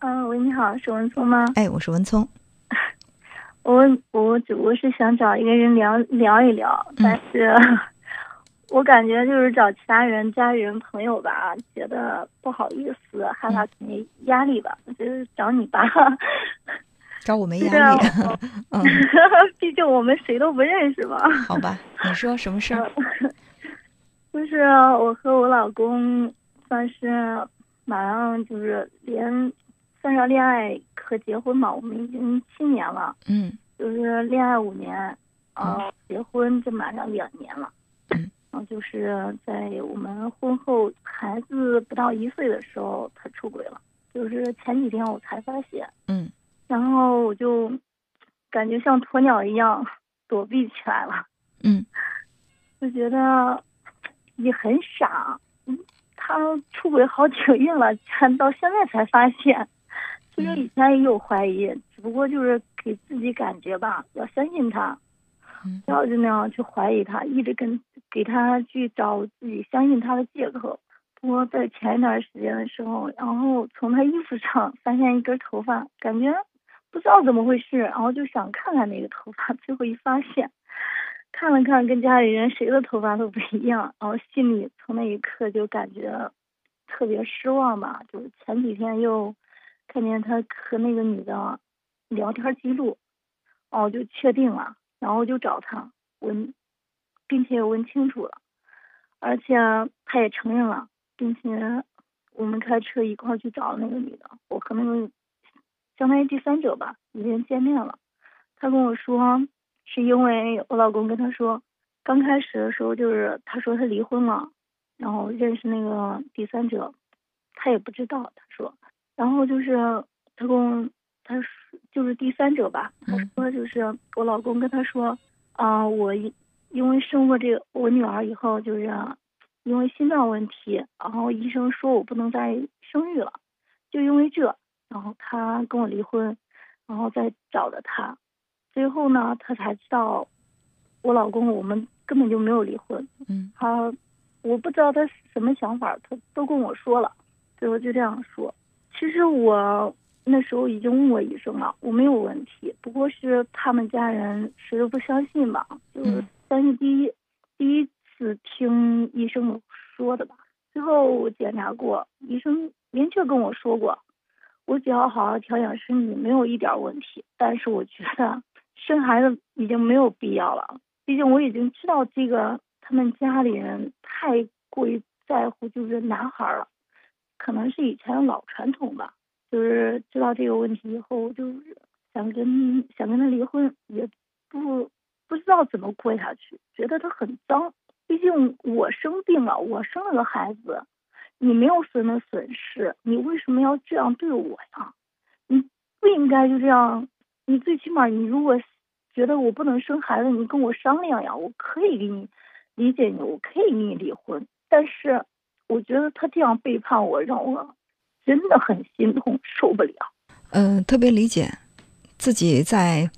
嗯，喂，你好，是文聪吗？哎，我是文聪。我我只不过是想找一个人聊聊一聊，但是我感觉就是找其他人、家里人、朋友吧，觉得不好意思，害怕给你压力吧，就是找你吧。找我没压力。嗯，毕竟我们谁都不认识嘛。好吧，你说什么事儿？就是我和我老公算是马上就是连。算上恋爱和结婚嘛，我们已经七年了。嗯，就是恋爱五年，呃，结婚就马上两年了。嗯，然后就是在我们婚后孩子不到一岁的时候，他出轨了。就是前几天我才发现。嗯，然后我就感觉像鸵鸟一样躲避起来了。嗯，就觉得也很傻。嗯，他出轨好几个月了，然到现在才发现。其实以前也有怀疑，只不过就是给自己感觉吧，要相信他，不要就那样去怀疑他，一直跟给他去找自己相信他的借口。不过在前一段时间的时候，然后从他衣服上发现一根头发，感觉不知道怎么回事，然后就想看看那个头发，最后一发现，看了看跟家里人谁的头发都不一样，然后心里从那一刻就感觉特别失望吧。就是前几天又。看见他和那个女的聊天记录，哦，就确定了，然后就找他问，并且也问清楚了，而且他也承认了，并且我们开车一块去找那个女的，我和那个相当于第三者吧，已经见面了。他跟我说，是因为我老公跟他说，刚开始的时候就是他说他离婚了，然后认识那个第三者，他也不知道，他说。然后就是他跟我，他说就是第三者吧。他说就是我老公跟他说，啊，我因为生过这个我女儿以后，就是因为心脏问题，然后医生说我不能再生育了，就因为这，然后他跟我离婚，然后再找的他，最后呢，他才知道我老公我们根本就没有离婚。嗯，他我不知道他什么想法，他都跟我说了，最后就这样说。其实我那时候已经问过医生了，我没有问题，不过是他们家人谁都不相信吧，就是但是第一第一次听医生说的吧。最后我检查过，医生明确跟我说过，我只要好好调养身体，没有一点问题。但是我觉得生孩子已经没有必要了，毕竟我已经知道这个他们家里人太过于在乎就是男孩了。可能是以前的老传统吧，就是知道这个问题以后，就想跟想跟他离婚，也不不知道怎么过下去，觉得他很脏。毕竟我生病了，我生了个孩子，你没有什么损失，你为什么要这样对我呀？你不应该就这样，你最起码你如果觉得我不能生孩子，你跟我商量呀，我可以给你理解你，我可以跟你离婚，但是。我觉得他这样背叛我，让我真的很心痛，受不了。嗯，特别理解自己在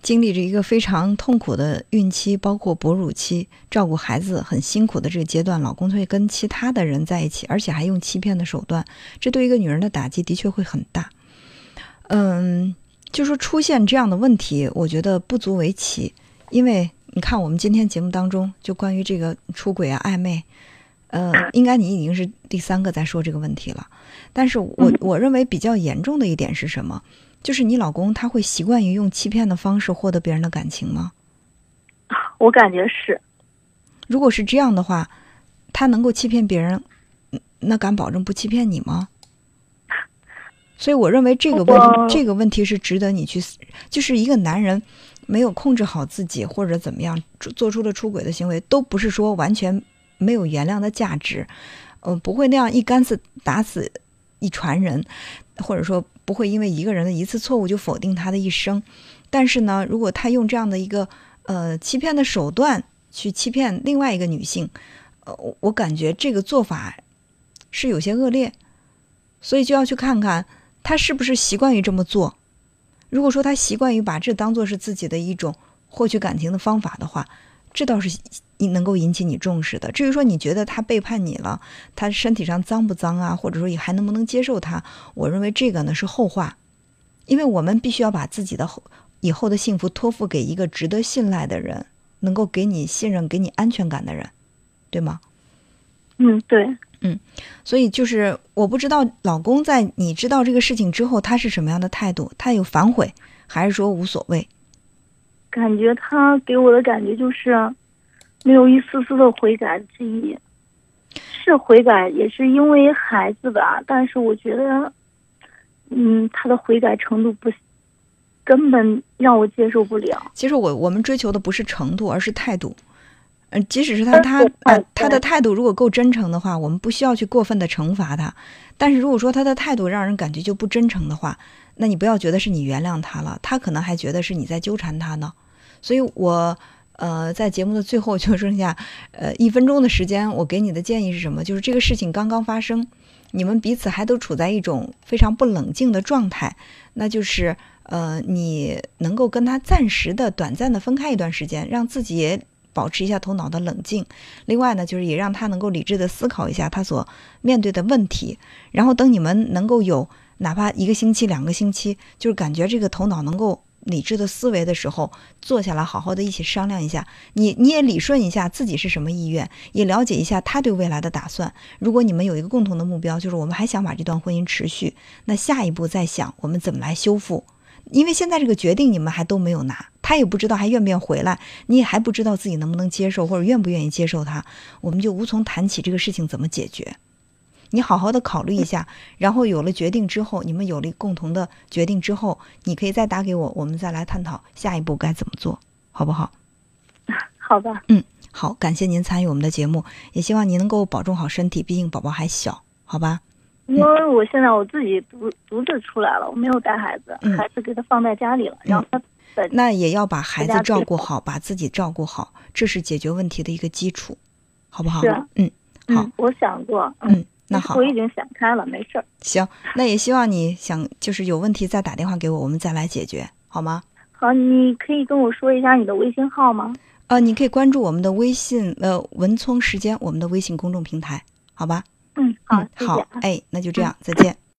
经历着一个非常痛苦的孕期，包括哺乳期，照顾孩子很辛苦的这个阶段，老公会跟其他的人在一起，而且还用欺骗的手段，这对一个女人的打击的确会很大。嗯，就说出现这样的问题，我觉得不足为奇，因为你看我们今天节目当中就关于这个出轨啊、暧昧。呃，应该你已经是第三个在说这个问题了，但是我我认为比较严重的一点是什么？就是你老公他会习惯于用欺骗的方式获得别人的感情吗？我感觉是。如果是这样的话，他能够欺骗别人，那敢保证不欺骗你吗？所以我认为这个问这个问题是值得你去，就是一个男人没有控制好自己或者怎么样做出了出轨的行为，都不是说完全。没有原谅的价值，嗯，不会那样一竿子打死一船人，或者说不会因为一个人的一次错误就否定他的一生。但是呢，如果他用这样的一个呃欺骗的手段去欺骗另外一个女性，呃，我感觉这个做法是有些恶劣，所以就要去看看他是不是习惯于这么做。如果说他习惯于把这当做是自己的一种获取感情的方法的话，这倒是能够引起你重视的。至于说你觉得他背叛你了，他身体上脏不脏啊，或者说你还能不能接受他，我认为这个呢是后话，因为我们必须要把自己的后以后的幸福托付给一个值得信赖的人，能够给你信任、给你安全感的人，对吗？嗯，对。嗯，所以就是我不知道老公在你知道这个事情之后，他是什么样的态度？他有反悔，还是说无所谓？感觉他给我的感觉就是没有一丝丝的悔改之意，是悔改也是因为孩子吧，但是我觉得，嗯，他的悔改程度不，根本让我接受不了。其实我我们追求的不是程度，而是态度。嗯，即使是他他呃他的态度如果够真诚的话，我们不需要去过分的惩罚他。但是如果说他的态度让人感觉就不真诚的话，那你不要觉得是你原谅他了，他可能还觉得是你在纠缠他呢。所以，我呃在节目的最后就剩下呃一分钟的时间，我给你的建议是什么？就是这个事情刚刚发生，你们彼此还都处在一种非常不冷静的状态，那就是呃你能够跟他暂时的、短暂的分开一段时间，让自己也。保持一下头脑的冷静，另外呢，就是也让他能够理智的思考一下他所面对的问题，然后等你们能够有哪怕一个星期、两个星期，就是感觉这个头脑能够理智的思维的时候，坐下来好好的一起商量一下，你你也理顺一下自己是什么意愿，也了解一下他对未来的打算。如果你们有一个共同的目标，就是我们还想把这段婚姻持续，那下一步再想我们怎么来修复。因为现在这个决定你们还都没有拿，他也不知道还愿不愿回来，你也还不知道自己能不能接受或者愿不愿意接受他，我们就无从谈起这个事情怎么解决。你好好的考虑一下，然后有了决定之后，你们有了共同的决定之后，你可以再打给我，我们再来探讨下一步该怎么做，好不好？好的。嗯，好，感谢您参与我们的节目，也希望您能够保重好身体，毕竟宝宝还小，好吧？因为我现在我自己独独自出来了，我没有带孩子，孩子给他放在家里了，然后他那也要把孩子照顾好，把自己照顾好，这是解决问题的一个基础，好不好？是，嗯，好，我想过，嗯，那好，我已经想开了，没事儿。行，那也希望你想就是有问题再打电话给我，我们再来解决，好吗？好，你可以跟我说一下你的微信号吗？呃，你可以关注我们的微信，呃，文聪时间，我们的微信公众平台，好吧？嗯，好，好，哎，那就这样，再见。